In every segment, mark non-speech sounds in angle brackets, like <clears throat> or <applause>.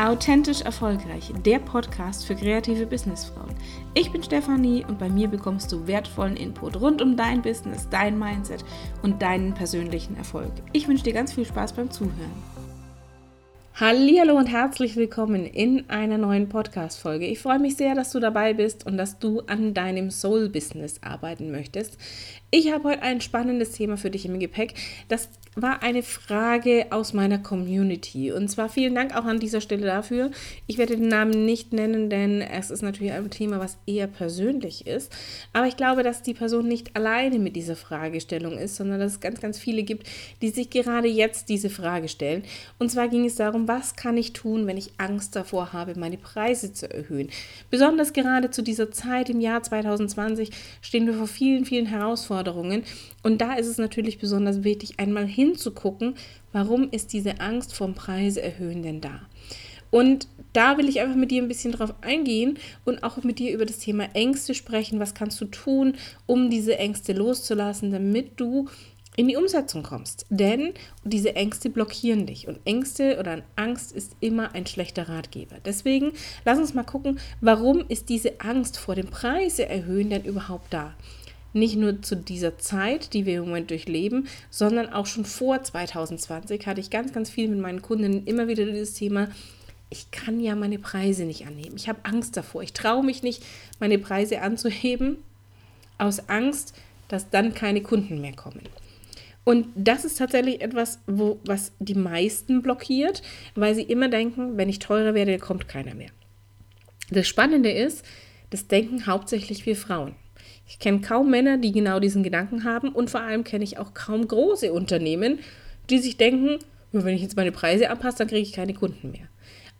Authentisch Erfolgreich, der Podcast für kreative Businessfrauen. Ich bin Stefanie und bei mir bekommst du wertvollen Input rund um dein Business, dein Mindset und deinen persönlichen Erfolg. Ich wünsche dir ganz viel Spaß beim Zuhören. Hallo und herzlich willkommen in einer neuen Podcast Folge. Ich freue mich sehr, dass du dabei bist und dass du an deinem Soul Business arbeiten möchtest. Ich habe heute ein spannendes Thema für dich im Gepäck. Das war eine Frage aus meiner Community. Und zwar vielen Dank auch an dieser Stelle dafür. Ich werde den Namen nicht nennen, denn es ist natürlich ein Thema, was eher persönlich ist. Aber ich glaube, dass die Person nicht alleine mit dieser Fragestellung ist, sondern dass es ganz, ganz viele gibt, die sich gerade jetzt diese Frage stellen. Und zwar ging es darum, was kann ich tun, wenn ich Angst davor habe, meine Preise zu erhöhen. Besonders gerade zu dieser Zeit im Jahr 2020 stehen wir vor vielen, vielen Herausforderungen. Und da ist es natürlich besonders wichtig, einmal hinzugucken, warum ist diese Angst vom Preise erhöhen denn da? Und da will ich einfach mit dir ein bisschen drauf eingehen und auch mit dir über das Thema Ängste sprechen. Was kannst du tun, um diese Ängste loszulassen, damit du in die Umsetzung kommst. Denn diese Ängste blockieren dich. Und Ängste oder Angst ist immer ein schlechter Ratgeber. Deswegen lass uns mal gucken, warum ist diese Angst vor dem Preise erhöhen denn überhaupt da? Nicht nur zu dieser Zeit, die wir im Moment durchleben, sondern auch schon vor 2020 hatte ich ganz, ganz viel mit meinen Kunden immer wieder dieses Thema, ich kann ja meine Preise nicht anheben. Ich habe Angst davor. Ich traue mich nicht, meine Preise anzuheben, aus Angst, dass dann keine Kunden mehr kommen. Und das ist tatsächlich etwas, wo, was die meisten blockiert, weil sie immer denken, wenn ich teurer werde, kommt keiner mehr. Das Spannende ist, das denken hauptsächlich wir Frauen. Ich kenne kaum Männer, die genau diesen Gedanken haben und vor allem kenne ich auch kaum große Unternehmen, die sich denken, wenn ich jetzt meine Preise anpasse, dann kriege ich keine Kunden mehr.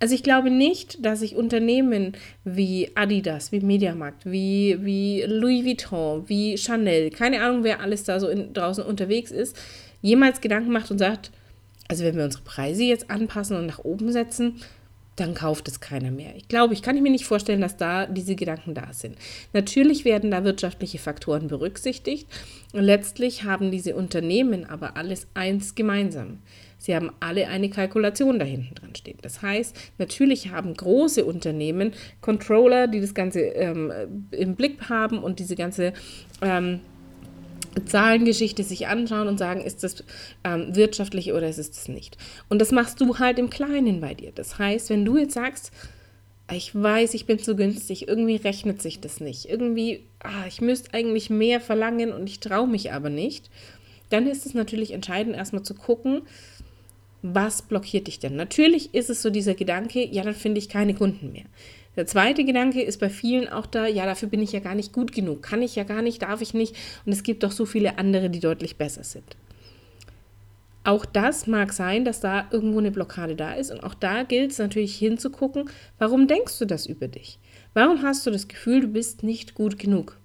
Also ich glaube nicht, dass sich Unternehmen wie Adidas, wie Mediamarkt, wie, wie Louis Vuitton, wie Chanel, keine Ahnung, wer alles da so in, draußen unterwegs ist, jemals Gedanken macht und sagt, also wenn wir unsere Preise jetzt anpassen und nach oben setzen, dann kauft es keiner mehr. Ich glaube, ich kann mir nicht vorstellen, dass da diese Gedanken da sind. Natürlich werden da wirtschaftliche Faktoren berücksichtigt. Letztlich haben diese Unternehmen aber alles eins gemeinsam. Sie haben alle eine Kalkulation da hinten dran stehen. Das heißt, natürlich haben große Unternehmen Controller, die das Ganze ähm, im Blick haben und diese ganze ähm, Zahlengeschichte sich anschauen und sagen, ist das ähm, wirtschaftlich oder ist es nicht. Und das machst du halt im Kleinen bei dir. Das heißt, wenn du jetzt sagst, ich weiß, ich bin zu günstig, irgendwie rechnet sich das nicht, irgendwie, ah, ich müsste eigentlich mehr verlangen und ich traue mich aber nicht, dann ist es natürlich entscheidend, erstmal zu gucken, was blockiert dich denn? Natürlich ist es so dieser Gedanke, ja, dann finde ich keine Kunden mehr. Der zweite Gedanke ist bei vielen auch da, ja, dafür bin ich ja gar nicht gut genug, kann ich ja gar nicht, darf ich nicht. Und es gibt doch so viele andere, die deutlich besser sind. Auch das mag sein, dass da irgendwo eine Blockade da ist. Und auch da gilt es natürlich hinzugucken, warum denkst du das über dich? Warum hast du das Gefühl, du bist nicht gut genug?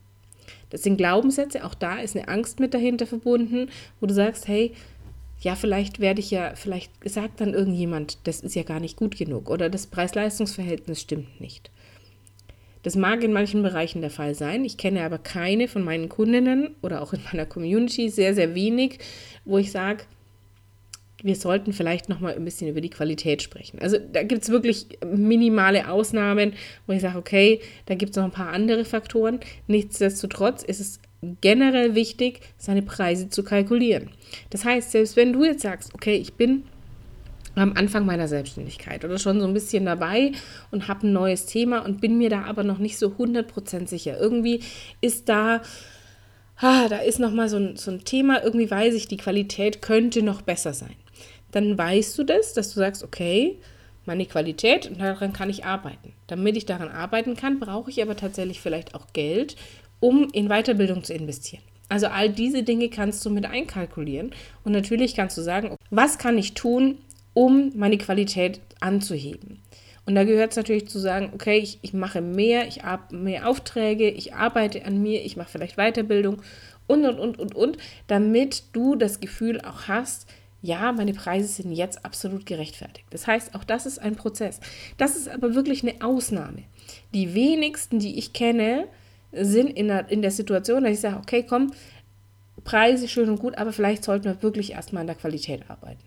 Das sind Glaubenssätze, auch da ist eine Angst mit dahinter verbunden, wo du sagst, hey, ja, vielleicht werde ich ja, vielleicht sagt dann irgendjemand, das ist ja gar nicht gut genug oder das Preis-Leistungs-Verhältnis stimmt nicht. Das mag in manchen Bereichen der Fall sein. Ich kenne aber keine von meinen Kundinnen oder auch in meiner Community sehr, sehr wenig, wo ich sage, wir sollten vielleicht noch mal ein bisschen über die Qualität sprechen. Also da gibt es wirklich minimale Ausnahmen, wo ich sage, okay, da gibt es noch ein paar andere Faktoren. Nichtsdestotrotz ist es generell wichtig, seine Preise zu kalkulieren. Das heißt, selbst wenn du jetzt sagst, okay, ich bin am Anfang meiner Selbstständigkeit oder schon so ein bisschen dabei und habe ein neues Thema und bin mir da aber noch nicht so 100% sicher. Irgendwie ist da, ah, da ist nochmal so ein, so ein Thema, irgendwie weiß ich, die Qualität könnte noch besser sein. Dann weißt du das, dass du sagst, okay, meine Qualität und daran kann ich arbeiten. Damit ich daran arbeiten kann, brauche ich aber tatsächlich vielleicht auch Geld, um in Weiterbildung zu investieren. Also all diese Dinge kannst du mit einkalkulieren und natürlich kannst du sagen, was kann ich tun, um meine Qualität anzuheben. Und da gehört es natürlich zu sagen, okay, ich, ich mache mehr, ich habe mehr Aufträge, ich arbeite an mir, ich mache vielleicht Weiterbildung und, und, und, und, und, damit du das Gefühl auch hast, ja, meine Preise sind jetzt absolut gerechtfertigt. Das heißt, auch das ist ein Prozess. Das ist aber wirklich eine Ausnahme. Die wenigsten, die ich kenne, sind in der, in der Situation, dass ich sage, okay, komm, Preise schön und gut, aber vielleicht sollten wir wirklich erstmal an der Qualität arbeiten.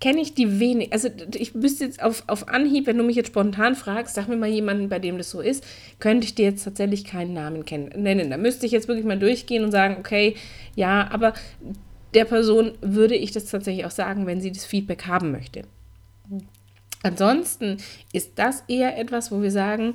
kenne ich die wenig. Also ich müsste jetzt auf, auf Anhieb, wenn du mich jetzt spontan fragst, sag mir mal jemanden, bei dem das so ist, könnte ich dir jetzt tatsächlich keinen Namen kennen, nennen. Da müsste ich jetzt wirklich mal durchgehen und sagen, okay, ja, aber der Person würde ich das tatsächlich auch sagen, wenn sie das Feedback haben möchte. Ansonsten ist das eher etwas, wo wir sagen,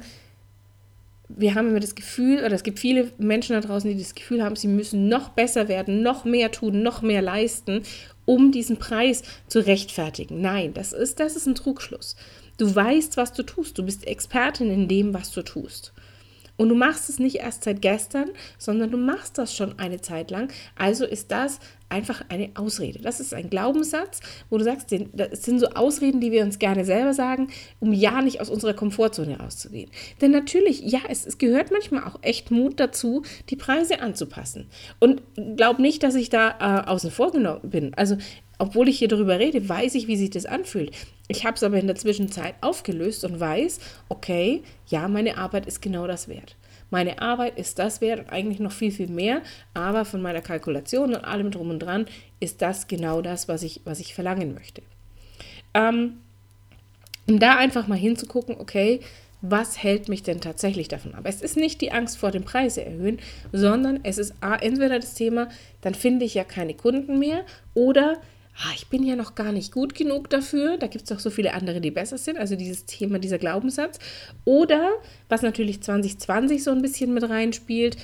wir haben immer das Gefühl, oder es gibt viele Menschen da draußen, die das Gefühl haben, sie müssen noch besser werden, noch mehr tun, noch mehr leisten, um diesen Preis zu rechtfertigen. Nein, das ist, das ist ein Trugschluss. Du weißt, was du tust. Du bist Expertin in dem, was du tust. Und du machst es nicht erst seit gestern, sondern du machst das schon eine Zeit lang. Also ist das einfach eine Ausrede. Das ist ein Glaubenssatz, wo du sagst, das sind so Ausreden, die wir uns gerne selber sagen, um ja nicht aus unserer Komfortzone rauszugehen. Denn natürlich, ja, es, es gehört manchmal auch echt Mut dazu, die Preise anzupassen. Und glaub nicht, dass ich da äh, außen vor bin. Also obwohl ich hier darüber rede, weiß ich, wie sich das anfühlt. Ich habe es aber in der Zwischenzeit aufgelöst und weiß, okay, ja, meine Arbeit ist genau das wert. Meine Arbeit ist das wert und eigentlich noch viel, viel mehr, aber von meiner Kalkulation und allem drum und dran ist das genau das, was ich, was ich verlangen möchte. Ähm, um da einfach mal hinzugucken, okay, was hält mich denn tatsächlich davon ab? Es ist nicht die Angst vor dem Preise erhöhen, sondern es ist entweder das Thema, dann finde ich ja keine Kunden mehr oder ich bin ja noch gar nicht gut genug dafür. Da gibt es doch so viele andere, die besser sind. Also dieses Thema, dieser Glaubenssatz. Oder, was natürlich 2020 so ein bisschen mit reinspielt,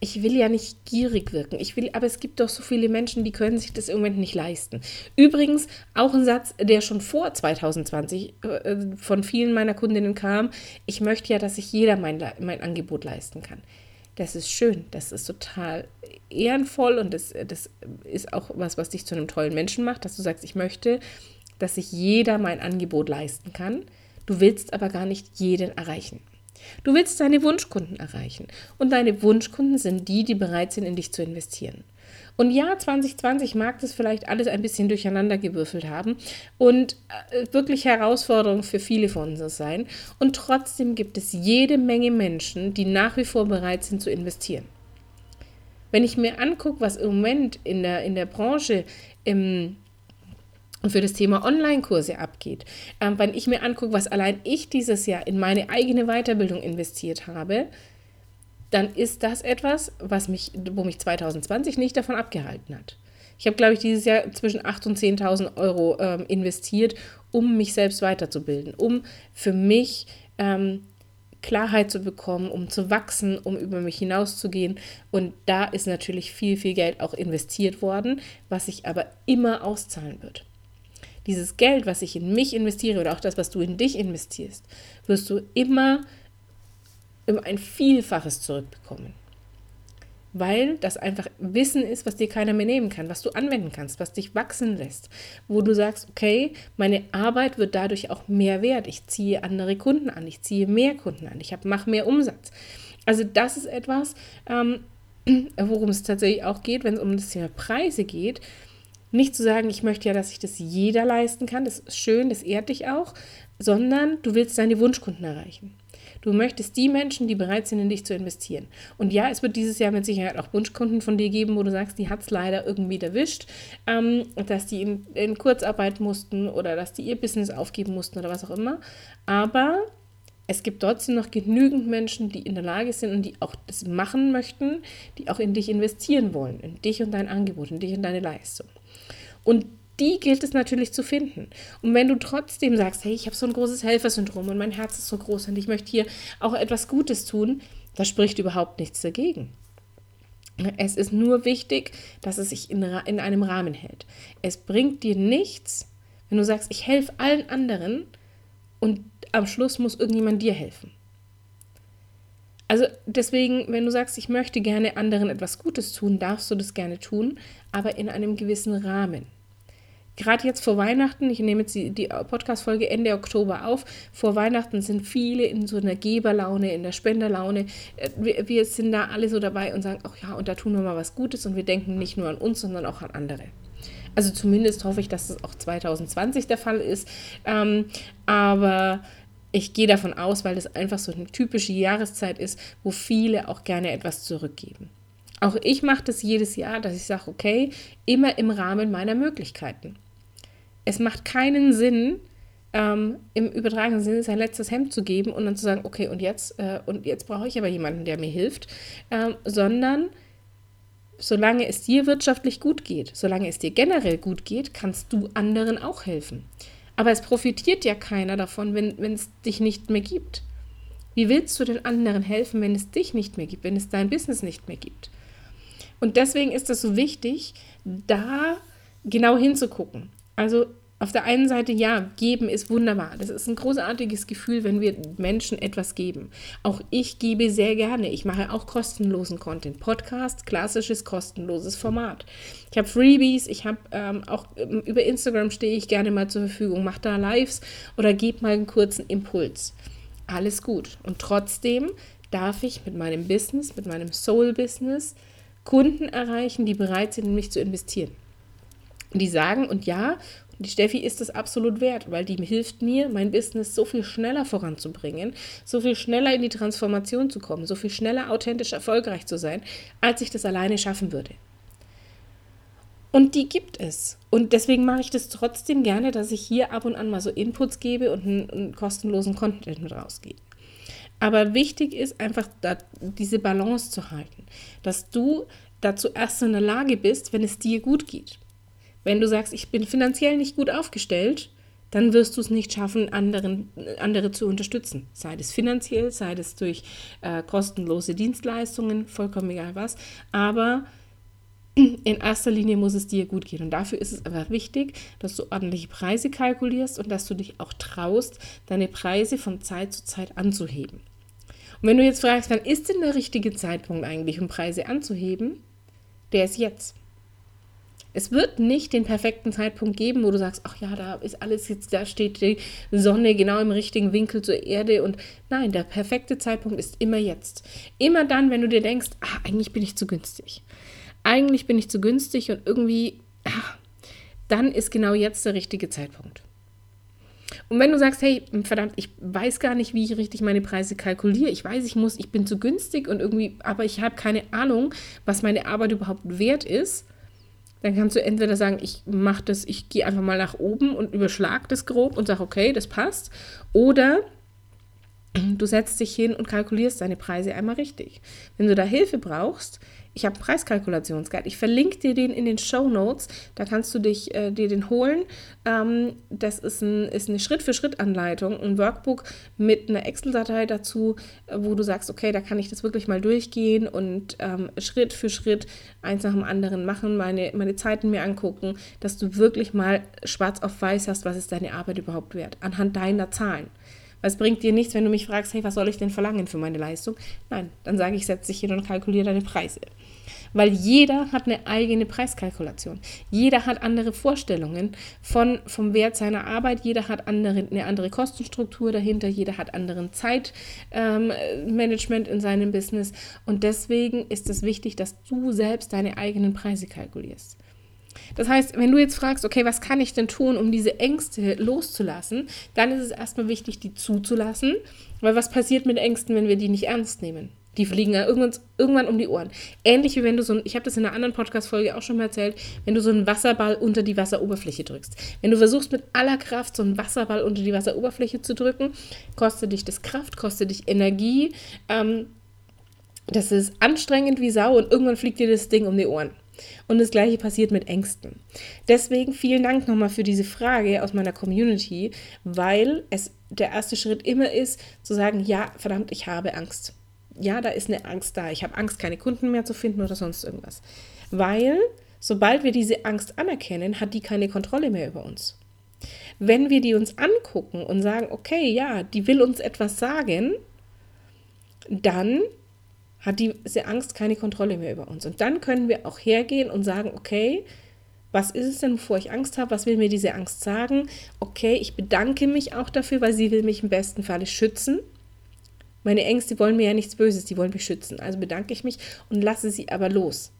ich will ja nicht gierig wirken. Ich will, aber es gibt doch so viele Menschen, die können sich das im Moment nicht leisten. Übrigens auch ein Satz, der schon vor 2020 äh, von vielen meiner Kundinnen kam. Ich möchte ja, dass sich jeder mein, mein Angebot leisten kann. Das ist schön, das ist total ehrenvoll und das, das ist auch was, was dich zu einem tollen Menschen macht, dass du sagst, ich möchte, dass sich jeder mein Angebot leisten kann. Du willst aber gar nicht jeden erreichen. Du willst deine Wunschkunden erreichen. Und deine Wunschkunden sind die, die bereit sind, in dich zu investieren. Und ja, 2020 mag das vielleicht alles ein bisschen durcheinander gewürfelt haben und äh, wirklich Herausforderung für viele von uns sein. Und trotzdem gibt es jede Menge Menschen, die nach wie vor bereit sind zu investieren. Wenn ich mir angucke, was im Moment in der, in der Branche im für das Thema Online-Kurse abgeht. Ähm, wenn ich mir angucke, was allein ich dieses Jahr in meine eigene Weiterbildung investiert habe, dann ist das etwas, was mich, wo mich 2020 nicht davon abgehalten hat. Ich habe, glaube ich, dieses Jahr zwischen 8.000 und 10.000 Euro ähm, investiert, um mich selbst weiterzubilden, um für mich ähm, Klarheit zu bekommen, um zu wachsen, um über mich hinauszugehen. Und da ist natürlich viel, viel Geld auch investiert worden, was sich aber immer auszahlen wird. Dieses Geld, was ich in mich investiere oder auch das, was du in dich investierst, wirst du immer ein Vielfaches zurückbekommen. Weil das einfach Wissen ist, was dir keiner mehr nehmen kann, was du anwenden kannst, was dich wachsen lässt, wo du sagst, okay, meine Arbeit wird dadurch auch mehr wert. Ich ziehe andere Kunden an, ich ziehe mehr Kunden an, ich mache mehr Umsatz. Also das ist etwas, ähm, <clears throat> worum es tatsächlich auch geht, wenn es um das Thema Preise geht. Nicht zu sagen, ich möchte ja, dass sich das jeder leisten kann, das ist schön, das ehrt dich auch, sondern du willst deine Wunschkunden erreichen. Du möchtest die Menschen, die bereit sind, in dich zu investieren. Und ja, es wird dieses Jahr mit Sicherheit auch Wunschkunden von dir geben, wo du sagst, die hat es leider irgendwie erwischt, ähm, dass die in, in Kurzarbeit mussten oder dass die ihr Business aufgeben mussten oder was auch immer. Aber es gibt trotzdem noch genügend Menschen, die in der Lage sind und die auch das machen möchten, die auch in dich investieren wollen, in dich und dein Angebot, in dich und deine Leistung. Und die gilt es natürlich zu finden. Und wenn du trotzdem sagst, hey, ich habe so ein großes Helfersyndrom und mein Herz ist so groß und ich möchte hier auch etwas Gutes tun, da spricht überhaupt nichts dagegen. Es ist nur wichtig, dass es sich in, in einem Rahmen hält. Es bringt dir nichts, wenn du sagst, ich helfe allen anderen und am Schluss muss irgendjemand dir helfen. Also deswegen, wenn du sagst, ich möchte gerne anderen etwas Gutes tun, darfst du das gerne tun, aber in einem gewissen Rahmen gerade jetzt vor Weihnachten, ich nehme jetzt die, Podcast-Folge Ende Oktober auf, vor Weihnachten sind viele in so einer Geberlaune, in der Spenderlaune. Äh, wir, wir sind da alle so dabei und sagen, ach ja, und da tun wir mal was Gutes und wir denken nicht nur an uns, sondern auch an andere. Also zumindest hoffe ich, dass das auch 2020 der Fall ist. Ähm, aber ich gehe davon aus, weil das einfach so eine typische Jahreszeit ist, wo viele auch gerne etwas zurückgeben. Auch ich mache das jedes Jahr, dass ich sage, okay, immer im Rahmen meiner Möglichkeiten. Es macht keinen Sinn, ähm, im übertragenen Sinne sein letztes Hemd zu geben und dann zu sagen, okay, und jetzt, äh, und jetzt brauche ich aber jemanden, der mir hilft, ähm, sondern solange es dir wirtschaftlich gut geht, solange es dir generell gut geht, kannst du anderen auch helfen. Aber es profitiert ja keiner davon, wenn es dich nicht mehr gibt. Wie willst du den anderen helfen, wenn es dich nicht mehr gibt, wenn es dein Business nicht mehr gibt? Und deswegen ist es so wichtig, da genau hinzugucken. Also auf der einen Seite, ja, geben ist wunderbar. Das ist ein großartiges Gefühl, wenn wir Menschen etwas geben. Auch ich gebe sehr gerne. Ich mache auch kostenlosen Content. Podcast, klassisches kostenloses Format. Ich habe Freebies, ich habe ähm, auch ähm, über Instagram stehe ich gerne mal zur Verfügung, mache da Lives oder gebe mal einen kurzen Impuls. Alles gut. Und trotzdem darf ich mit meinem Business, mit meinem Soul-Business Kunden erreichen, die bereit sind, in mich zu investieren. Die sagen, und ja, die Steffi ist es absolut wert, weil die hilft mir, mein Business so viel schneller voranzubringen, so viel schneller in die Transformation zu kommen, so viel schneller authentisch erfolgreich zu sein, als ich das alleine schaffen würde. Und die gibt es. Und deswegen mache ich das trotzdem gerne, dass ich hier ab und an mal so Inputs gebe und einen, einen kostenlosen Content mit rausgebe. Aber wichtig ist einfach da, diese Balance zu halten, dass du dazu erst in der Lage bist, wenn es dir gut geht. Wenn du sagst, ich bin finanziell nicht gut aufgestellt, dann wirst du es nicht schaffen, anderen, andere zu unterstützen. Sei es finanziell, sei es durch äh, kostenlose Dienstleistungen, vollkommen egal was. Aber <clears throat> in erster Linie muss es dir gut gehen. Und dafür ist es einfach wichtig, dass du ordentliche Preise kalkulierst und dass du dich auch traust, deine Preise von Zeit zu Zeit anzuheben. Und wenn du jetzt fragst, wann ist denn der richtige Zeitpunkt eigentlich, um Preise anzuheben? Der ist jetzt. Es wird nicht den perfekten Zeitpunkt geben, wo du sagst, ach ja, da ist alles jetzt, da steht die Sonne genau im richtigen Winkel zur Erde und nein, der perfekte Zeitpunkt ist immer jetzt. Immer dann, wenn du dir denkst, ach, eigentlich bin ich zu günstig. Eigentlich bin ich zu günstig und irgendwie, ach, dann ist genau jetzt der richtige Zeitpunkt. Und wenn du sagst, hey, verdammt, ich weiß gar nicht, wie ich richtig meine Preise kalkuliere. Ich weiß, ich muss, ich bin zu günstig und irgendwie, aber ich habe keine Ahnung, was meine Arbeit überhaupt wert ist dann kannst du entweder sagen, ich mache das, ich gehe einfach mal nach oben und überschlag das grob und sage, okay, das passt. Oder du setzt dich hin und kalkulierst deine Preise einmal richtig. Wenn du da Hilfe brauchst, ich habe Preiskalkulationsguide. Ich verlinke dir den in den Show Notes. Da kannst du dich, äh, dir den holen. Ähm, das ist, ein, ist eine Schritt-für-Schritt-Anleitung, ein Workbook mit einer Excel-Datei dazu, äh, wo du sagst, okay, da kann ich das wirklich mal durchgehen und ähm, Schritt für Schritt eins nach dem anderen machen, meine, meine Zeiten mir angucken, dass du wirklich mal schwarz auf weiß hast, was ist deine Arbeit überhaupt wert, anhand deiner Zahlen. Was bringt dir nichts, wenn du mich fragst, hey, was soll ich denn verlangen für meine Leistung? Nein, dann sage ich, setz dich hin und kalkuliere deine Preise. Weil jeder hat eine eigene Preiskalkulation. Jeder hat andere Vorstellungen von, vom Wert seiner Arbeit. Jeder hat andere, eine andere Kostenstruktur dahinter. Jeder hat anderen Zeitmanagement ähm, in seinem Business. Und deswegen ist es wichtig, dass du selbst deine eigenen Preise kalkulierst. Das heißt, wenn du jetzt fragst, okay, was kann ich denn tun, um diese Ängste loszulassen, dann ist es erstmal wichtig, die zuzulassen, weil was passiert mit Ängsten, wenn wir die nicht ernst nehmen? Die fliegen ja irgendwann, irgendwann um die Ohren. Ähnlich wie wenn du so ein, ich habe das in einer anderen Podcast-Folge auch schon mal erzählt, wenn du so einen Wasserball unter die Wasseroberfläche drückst. Wenn du versuchst mit aller Kraft so einen Wasserball unter die Wasseroberfläche zu drücken, kostet dich das Kraft, kostet dich Energie. Ähm, das ist anstrengend wie Sau und irgendwann fliegt dir das Ding um die Ohren. Und das gleiche passiert mit Ängsten. Deswegen vielen Dank nochmal für diese Frage aus meiner Community, weil es der erste Schritt immer ist, zu sagen, ja, verdammt, ich habe Angst. Ja, da ist eine Angst da. Ich habe Angst, keine Kunden mehr zu finden oder sonst irgendwas. Weil, sobald wir diese Angst anerkennen, hat die keine Kontrolle mehr über uns. Wenn wir die uns angucken und sagen, okay, ja, die will uns etwas sagen, dann hat diese Angst keine Kontrolle mehr über uns. Und dann können wir auch hergehen und sagen, okay, was ist es denn, wovor ich Angst habe? Was will mir diese Angst sagen? Okay, ich bedanke mich auch dafür, weil sie will mich im besten Falle schützen. Meine Ängste wollen mir ja nichts Böses, die wollen mich schützen. Also bedanke ich mich und lasse sie aber los.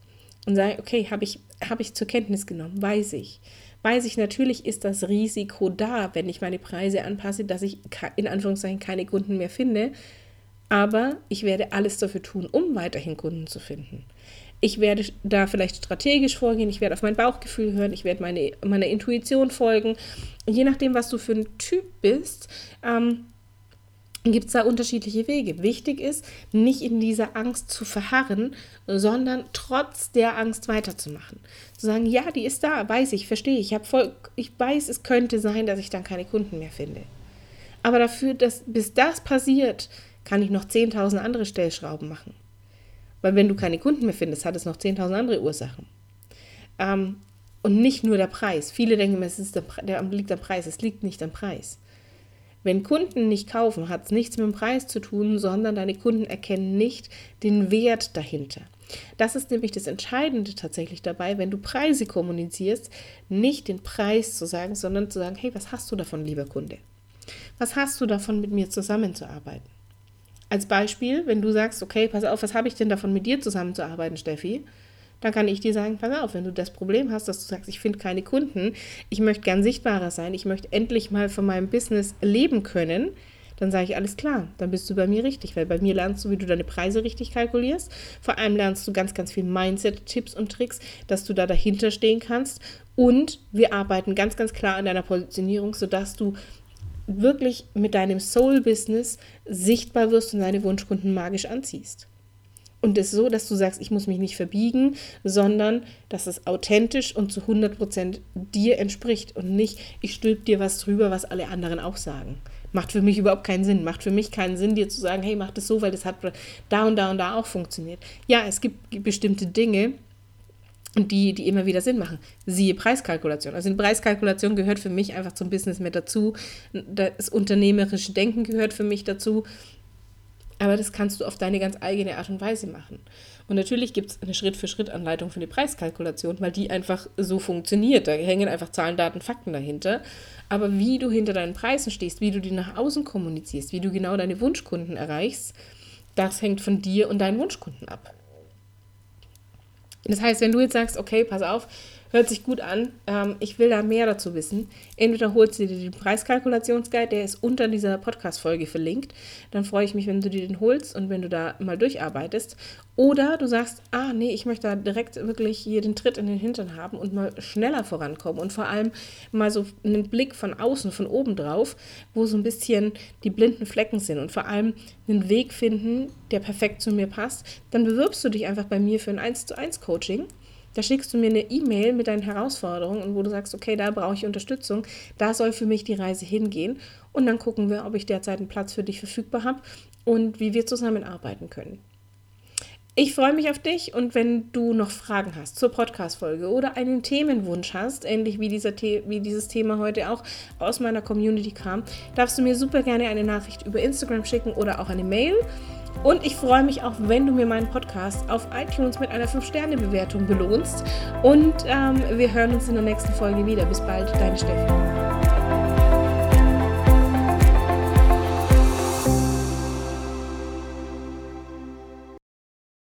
Und sage, okay, habe ich, hab ich zur Kenntnis genommen, weiß ich. Weiß ich, natürlich ist das Risiko da, wenn ich meine Preise anpasse, dass ich in Anführungszeichen keine Kunden mehr finde. Aber ich werde alles dafür tun, um weiterhin Kunden zu finden. Ich werde da vielleicht strategisch vorgehen, ich werde auf mein Bauchgefühl hören, ich werde meine, meiner Intuition folgen. Je nachdem, was du für ein Typ bist, ähm, gibt es da unterschiedliche Wege. Wichtig ist, nicht in dieser Angst zu verharren, sondern trotz der Angst weiterzumachen. Zu sagen, ja, die ist da, weiß ich, verstehe ich, ich, voll, ich weiß, es könnte sein, dass ich dann keine Kunden mehr finde. Aber dafür, dass bis das passiert, kann ich noch 10.000 andere Stellschrauben machen. Weil wenn du keine Kunden mehr findest, hat es noch 10.000 andere Ursachen. Ähm, und nicht nur der Preis. Viele denken, es ist der, der liegt am Preis. Es liegt nicht am Preis. Wenn Kunden nicht kaufen, hat es nichts mit dem Preis zu tun, sondern deine Kunden erkennen nicht den Wert dahinter. Das ist nämlich das Entscheidende tatsächlich dabei, wenn du Preise kommunizierst, nicht den Preis zu sagen, sondern zu sagen, hey, was hast du davon, lieber Kunde? Was hast du davon, mit mir zusammenzuarbeiten? Als Beispiel, wenn du sagst, okay, pass auf, was habe ich denn davon, mit dir zusammenzuarbeiten, Steffi? dann kann ich dir sagen, pass auf, wenn du das Problem hast, dass du sagst, ich finde keine Kunden, ich möchte gern sichtbarer sein, ich möchte endlich mal von meinem Business leben können, dann sage ich, alles klar, dann bist du bei mir richtig, weil bei mir lernst du, wie du deine Preise richtig kalkulierst. Vor allem lernst du ganz, ganz viel Mindset-Tipps und Tricks, dass du da dahinter stehen kannst. Und wir arbeiten ganz, ganz klar an deiner Positionierung, sodass du wirklich mit deinem Soul-Business sichtbar wirst und deine Wunschkunden magisch anziehst. Und es ist so, dass du sagst, ich muss mich nicht verbiegen, sondern dass es authentisch und zu 100% dir entspricht und nicht, ich stülp dir was drüber, was alle anderen auch sagen. Macht für mich überhaupt keinen Sinn. Macht für mich keinen Sinn, dir zu sagen, hey, mach das so, weil das hat da und da und da auch funktioniert. Ja, es gibt bestimmte Dinge, die, die immer wieder Sinn machen. Siehe Preiskalkulation. Also in Preiskalkulation gehört für mich einfach zum Business mit dazu. Das unternehmerische Denken gehört für mich dazu. Aber das kannst du auf deine ganz eigene Art und Weise machen. Und natürlich gibt es eine Schritt-für-Schritt-Anleitung für die Preiskalkulation, weil die einfach so funktioniert. Da hängen einfach Zahlen, Daten, Fakten dahinter. Aber wie du hinter deinen Preisen stehst, wie du die nach außen kommunizierst, wie du genau deine Wunschkunden erreichst, das hängt von dir und deinen Wunschkunden ab. Das heißt, wenn du jetzt sagst, okay, pass auf, Hört sich gut an. Ähm, ich will da mehr dazu wissen. Entweder holst du dir den Preiskalkulationsguide, der ist unter dieser Podcast-Folge verlinkt. Dann freue ich mich, wenn du dir den holst und wenn du da mal durcharbeitest. Oder du sagst, ah, nee, ich möchte da direkt wirklich hier den Tritt in den Hintern haben und mal schneller vorankommen und vor allem mal so einen Blick von außen, von oben drauf, wo so ein bisschen die blinden Flecken sind und vor allem einen Weg finden, der perfekt zu mir passt. Dann bewirbst du dich einfach bei mir für ein 1 zu 1 Coaching. Da schickst du mir eine E-Mail mit deinen Herausforderungen und wo du sagst, okay, da brauche ich Unterstützung, da soll für mich die Reise hingehen. Und dann gucken wir, ob ich derzeit einen Platz für dich verfügbar habe und wie wir zusammenarbeiten können. Ich freue mich auf dich und wenn du noch Fragen hast zur Podcast-Folge oder einen Themenwunsch hast, ähnlich wie, dieser The wie dieses Thema heute auch aus meiner Community kam, darfst du mir super gerne eine Nachricht über Instagram schicken oder auch eine Mail. Und ich freue mich auch, wenn du mir meinen Podcast auf iTunes mit einer 5-Sterne-Bewertung belohnst. Und ähm, wir hören uns in der nächsten Folge wieder. Bis bald, deine Steffi.